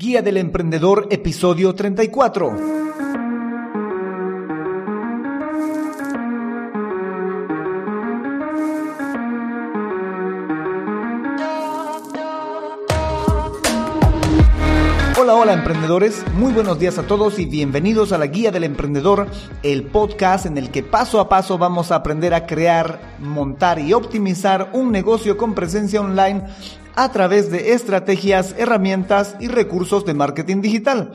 Guía del Emprendedor, episodio 34. Hola, hola emprendedores, muy buenos días a todos y bienvenidos a la Guía del Emprendedor, el podcast en el que paso a paso vamos a aprender a crear, montar y optimizar un negocio con presencia online a través de estrategias, herramientas y recursos de marketing digital.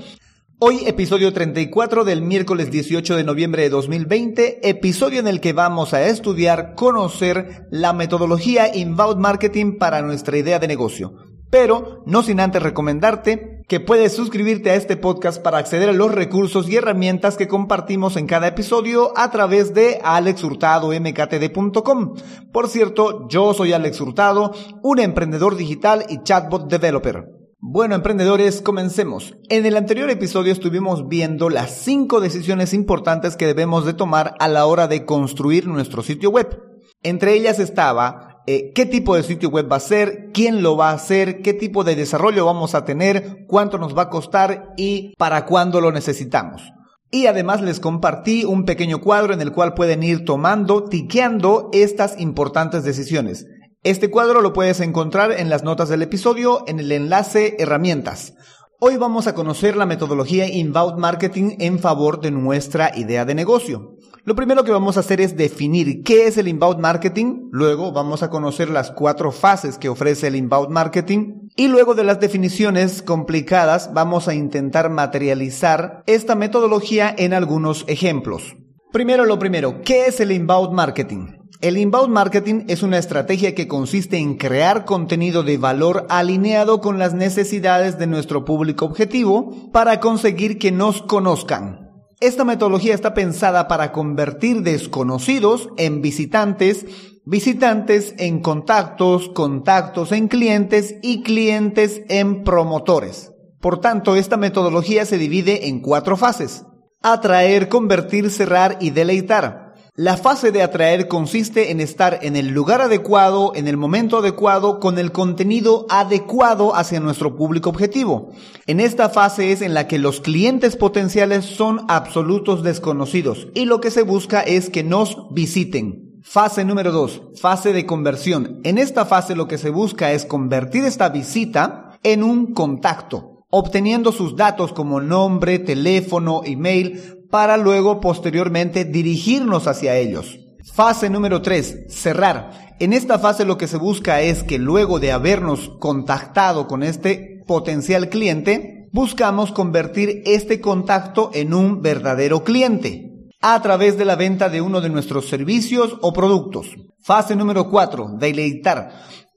Hoy episodio 34 del miércoles 18 de noviembre de 2020, episodio en el que vamos a estudiar, conocer la metodología inbound marketing para nuestra idea de negocio. Pero no sin antes recomendarte que puedes suscribirte a este podcast para acceder a los recursos y herramientas que compartimos en cada episodio a través de alexhurtadomktd.com. Por cierto, yo soy Alex Hurtado, un emprendedor digital y chatbot developer. Bueno, emprendedores, comencemos. En el anterior episodio estuvimos viendo las cinco decisiones importantes que debemos de tomar a la hora de construir nuestro sitio web. Entre ellas estaba eh, qué tipo de sitio web va a ser, quién lo va a hacer, qué tipo de desarrollo vamos a tener, cuánto nos va a costar y para cuándo lo necesitamos. Y además les compartí un pequeño cuadro en el cual pueden ir tomando, tiqueando estas importantes decisiones. Este cuadro lo puedes encontrar en las notas del episodio en el enlace herramientas. Hoy vamos a conocer la metodología inbound marketing en favor de nuestra idea de negocio. Lo primero que vamos a hacer es definir qué es el inbound marketing, luego vamos a conocer las cuatro fases que ofrece el inbound marketing y luego de las definiciones complicadas vamos a intentar materializar esta metodología en algunos ejemplos. Primero lo primero, ¿qué es el inbound marketing? El inbound marketing es una estrategia que consiste en crear contenido de valor alineado con las necesidades de nuestro público objetivo para conseguir que nos conozcan. Esta metodología está pensada para convertir desconocidos en visitantes, visitantes en contactos, contactos en clientes y clientes en promotores. Por tanto, esta metodología se divide en cuatro fases. Atraer, convertir, cerrar y deleitar. La fase de atraer consiste en estar en el lugar adecuado, en el momento adecuado, con el contenido adecuado hacia nuestro público objetivo. En esta fase es en la que los clientes potenciales son absolutos desconocidos y lo que se busca es que nos visiten. Fase número 2, fase de conversión. En esta fase lo que se busca es convertir esta visita en un contacto, obteniendo sus datos como nombre, teléfono, email, para luego posteriormente dirigirnos hacia ellos. Fase número 3, cerrar. En esta fase lo que se busca es que luego de habernos contactado con este potencial cliente, buscamos convertir este contacto en un verdadero cliente a través de la venta de uno de nuestros servicios o productos. Fase número 4, deleitar.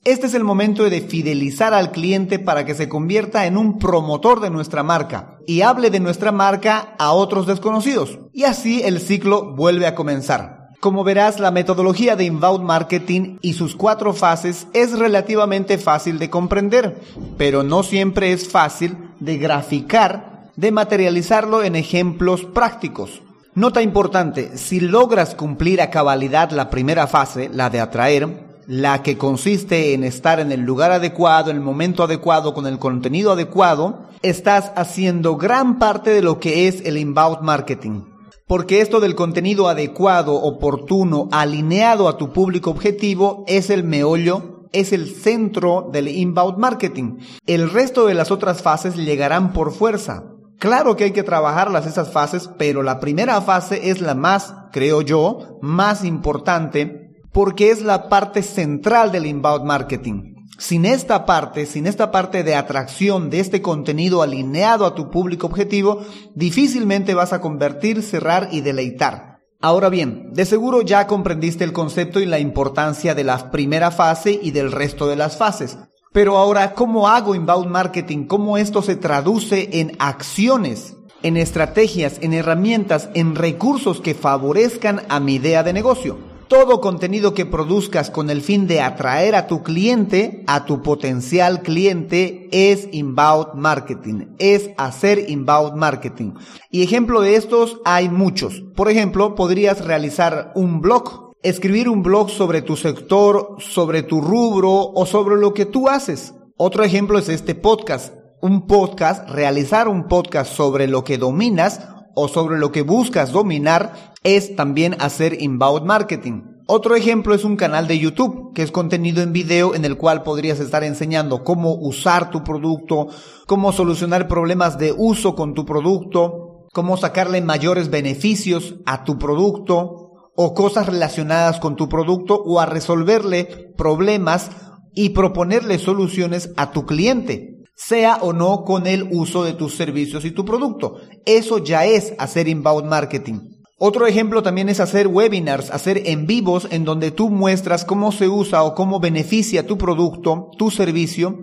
Este es el momento de fidelizar al cliente para que se convierta en un promotor de nuestra marca y hable de nuestra marca a otros desconocidos. Y así el ciclo vuelve a comenzar. Como verás, la metodología de inbound marketing y sus cuatro fases es relativamente fácil de comprender, pero no siempre es fácil de graficar, de materializarlo en ejemplos prácticos. Nota importante, si logras cumplir a cabalidad la primera fase, la de atraer, la que consiste en estar en el lugar adecuado, el momento adecuado, con el contenido adecuado, estás haciendo gran parte de lo que es el inbound marketing. Porque esto del contenido adecuado, oportuno, alineado a tu público objetivo es el meollo, es el centro del inbound marketing. El resto de las otras fases llegarán por fuerza. Claro que hay que trabajarlas esas fases, pero la primera fase es la más, creo yo, más importante porque es la parte central del inbound marketing. Sin esta parte, sin esta parte de atracción de este contenido alineado a tu público objetivo, difícilmente vas a convertir, cerrar y deleitar. Ahora bien, de seguro ya comprendiste el concepto y la importancia de la primera fase y del resto de las fases. Pero ahora, ¿cómo hago inbound marketing? ¿Cómo esto se traduce en acciones, en estrategias, en herramientas, en recursos que favorezcan a mi idea de negocio? Todo contenido que produzcas con el fin de atraer a tu cliente, a tu potencial cliente, es inbound marketing, es hacer inbound marketing. Y ejemplo de estos hay muchos. Por ejemplo, podrías realizar un blog, escribir un blog sobre tu sector, sobre tu rubro o sobre lo que tú haces. Otro ejemplo es este podcast un podcast, realizar un podcast sobre lo que dominas o sobre lo que buscas dominar es también hacer inbound marketing. Otro ejemplo es un canal de YouTube, que es contenido en video en el cual podrías estar enseñando cómo usar tu producto, cómo solucionar problemas de uso con tu producto, cómo sacarle mayores beneficios a tu producto o cosas relacionadas con tu producto o a resolverle problemas y proponerle soluciones a tu cliente sea o no con el uso de tus servicios y tu producto. Eso ya es hacer inbound marketing. Otro ejemplo también es hacer webinars, hacer en vivos en donde tú muestras cómo se usa o cómo beneficia tu producto, tu servicio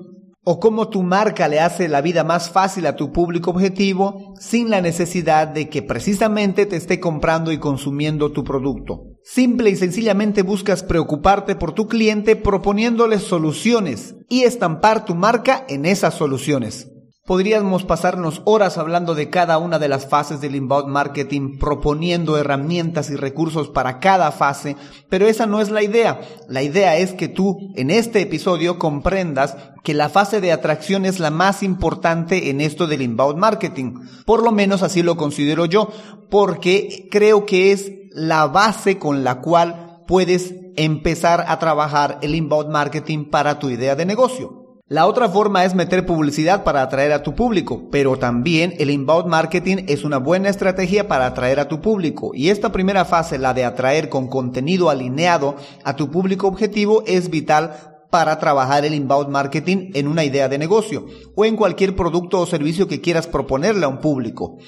o cómo tu marca le hace la vida más fácil a tu público objetivo sin la necesidad de que precisamente te esté comprando y consumiendo tu producto. Simple y sencillamente buscas preocuparte por tu cliente proponiéndole soluciones y estampar tu marca en esas soluciones. Podríamos pasarnos horas hablando de cada una de las fases del inbound marketing, proponiendo herramientas y recursos para cada fase, pero esa no es la idea. La idea es que tú en este episodio comprendas que la fase de atracción es la más importante en esto del inbound marketing. Por lo menos así lo considero yo, porque creo que es la base con la cual puedes empezar a trabajar el inbound marketing para tu idea de negocio. La otra forma es meter publicidad para atraer a tu público, pero también el inbound marketing es una buena estrategia para atraer a tu público. Y esta primera fase, la de atraer con contenido alineado a tu público objetivo, es vital para trabajar el inbound marketing en una idea de negocio o en cualquier producto o servicio que quieras proponerle a un público.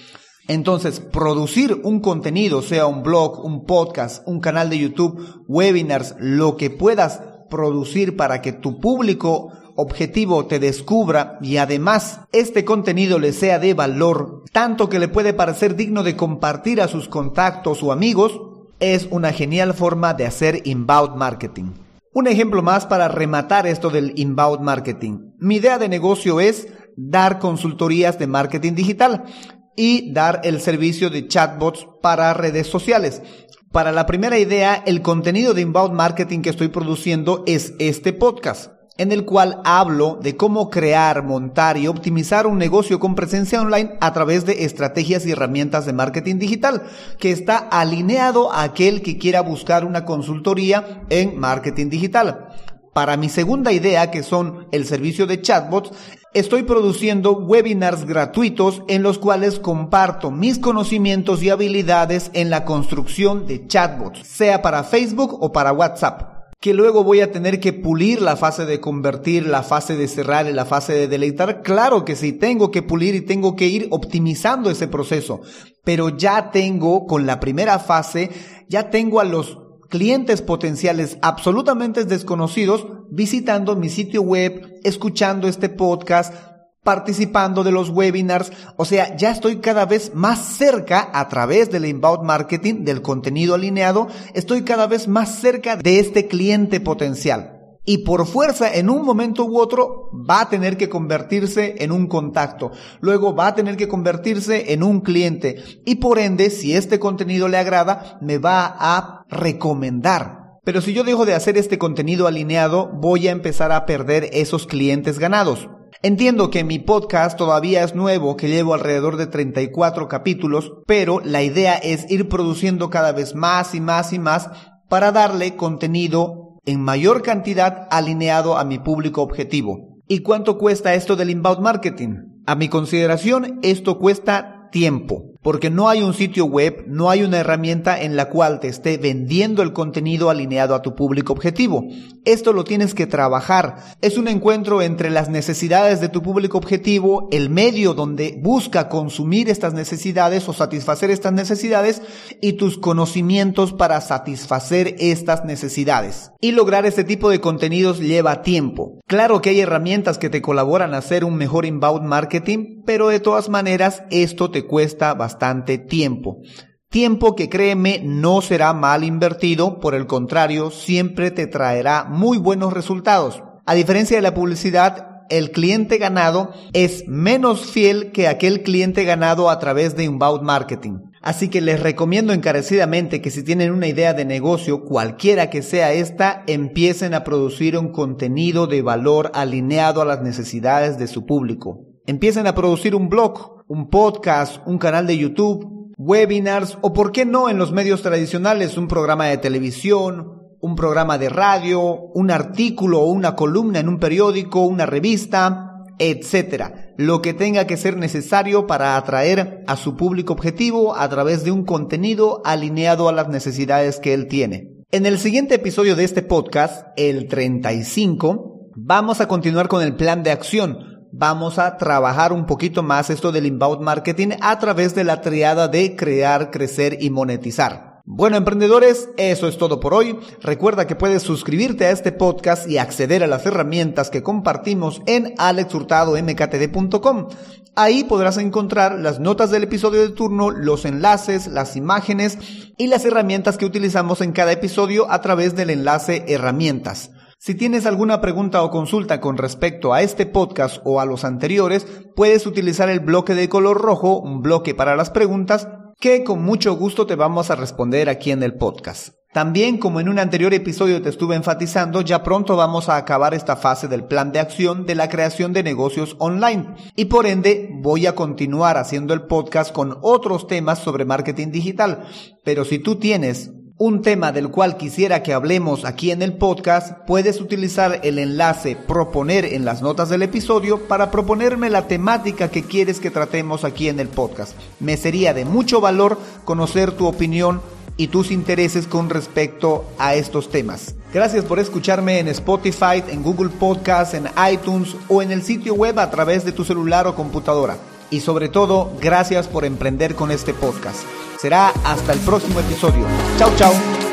Entonces, producir un contenido, sea un blog, un podcast, un canal de YouTube, webinars, lo que puedas producir para que tu público objetivo te descubra y además este contenido le sea de valor, tanto que le puede parecer digno de compartir a sus contactos o amigos, es una genial forma de hacer inbound marketing. Un ejemplo más para rematar esto del inbound marketing. Mi idea de negocio es dar consultorías de marketing digital y dar el servicio de chatbots para redes sociales. Para la primera idea, el contenido de inbound marketing que estoy produciendo es este podcast en el cual hablo de cómo crear, montar y optimizar un negocio con presencia online a través de estrategias y herramientas de marketing digital, que está alineado a aquel que quiera buscar una consultoría en marketing digital. Para mi segunda idea, que son el servicio de chatbots, estoy produciendo webinars gratuitos en los cuales comparto mis conocimientos y habilidades en la construcción de chatbots, sea para Facebook o para WhatsApp que luego voy a tener que pulir la fase de convertir, la fase de cerrar y la fase de deleitar. Claro que sí, tengo que pulir y tengo que ir optimizando ese proceso, pero ya tengo con la primera fase, ya tengo a los clientes potenciales absolutamente desconocidos visitando mi sitio web, escuchando este podcast, participando de los webinars, o sea, ya estoy cada vez más cerca a través del inbound marketing, del contenido alineado, estoy cada vez más cerca de este cliente potencial. Y por fuerza, en un momento u otro, va a tener que convertirse en un contacto. Luego va a tener que convertirse en un cliente. Y por ende, si este contenido le agrada, me va a recomendar. Pero si yo dejo de hacer este contenido alineado, voy a empezar a perder esos clientes ganados. Entiendo que mi podcast todavía es nuevo, que llevo alrededor de 34 capítulos, pero la idea es ir produciendo cada vez más y más y más para darle contenido en mayor cantidad alineado a mi público objetivo. ¿Y cuánto cuesta esto del inbound marketing? A mi consideración, esto cuesta tiempo porque no hay un sitio web, no hay una herramienta en la cual te esté vendiendo el contenido alineado a tu público objetivo. Esto lo tienes que trabajar. Es un encuentro entre las necesidades de tu público objetivo, el medio donde busca consumir estas necesidades o satisfacer estas necesidades y tus conocimientos para satisfacer estas necesidades. Y lograr este tipo de contenidos lleva tiempo. Claro que hay herramientas que te colaboran a hacer un mejor inbound marketing, pero de todas maneras esto te cuesta bastante tiempo. Tiempo que créeme no será mal invertido, por el contrario, siempre te traerá muy buenos resultados. A diferencia de la publicidad, el cliente ganado es menos fiel que aquel cliente ganado a través de inbound marketing. Así que les recomiendo encarecidamente que si tienen una idea de negocio, cualquiera que sea esta, empiecen a producir un contenido de valor alineado a las necesidades de su público. Empiecen a producir un blog, un podcast, un canal de YouTube, webinars o, por qué no, en los medios tradicionales, un programa de televisión, un programa de radio, un artículo o una columna en un periódico, una revista, etcétera, lo que tenga que ser necesario para atraer a su público objetivo a través de un contenido alineado a las necesidades que él tiene. En el siguiente episodio de este podcast, el 35, vamos a continuar con el plan de acción. Vamos a trabajar un poquito más esto del inbound marketing a través de la triada de crear, crecer y monetizar. Bueno, emprendedores, eso es todo por hoy. Recuerda que puedes suscribirte a este podcast y acceder a las herramientas que compartimos en alexhurtadomktd.com. Ahí podrás encontrar las notas del episodio de turno, los enlaces, las imágenes y las herramientas que utilizamos en cada episodio a través del enlace herramientas. Si tienes alguna pregunta o consulta con respecto a este podcast o a los anteriores, puedes utilizar el bloque de color rojo, un bloque para las preguntas, que con mucho gusto te vamos a responder aquí en el podcast. También, como en un anterior episodio te estuve enfatizando, ya pronto vamos a acabar esta fase del plan de acción de la creación de negocios online. Y por ende, voy a continuar haciendo el podcast con otros temas sobre marketing digital. Pero si tú tienes un tema del cual quisiera que hablemos aquí en el podcast, puedes utilizar el enlace proponer en las notas del episodio para proponerme la temática que quieres que tratemos aquí en el podcast. Me sería de mucho valor conocer tu opinión y tus intereses con respecto a estos temas. Gracias por escucharme en Spotify, en Google Podcast, en iTunes o en el sitio web a través de tu celular o computadora. Y sobre todo, gracias por emprender con este podcast. Será hasta el próximo episodio. Chao, chao.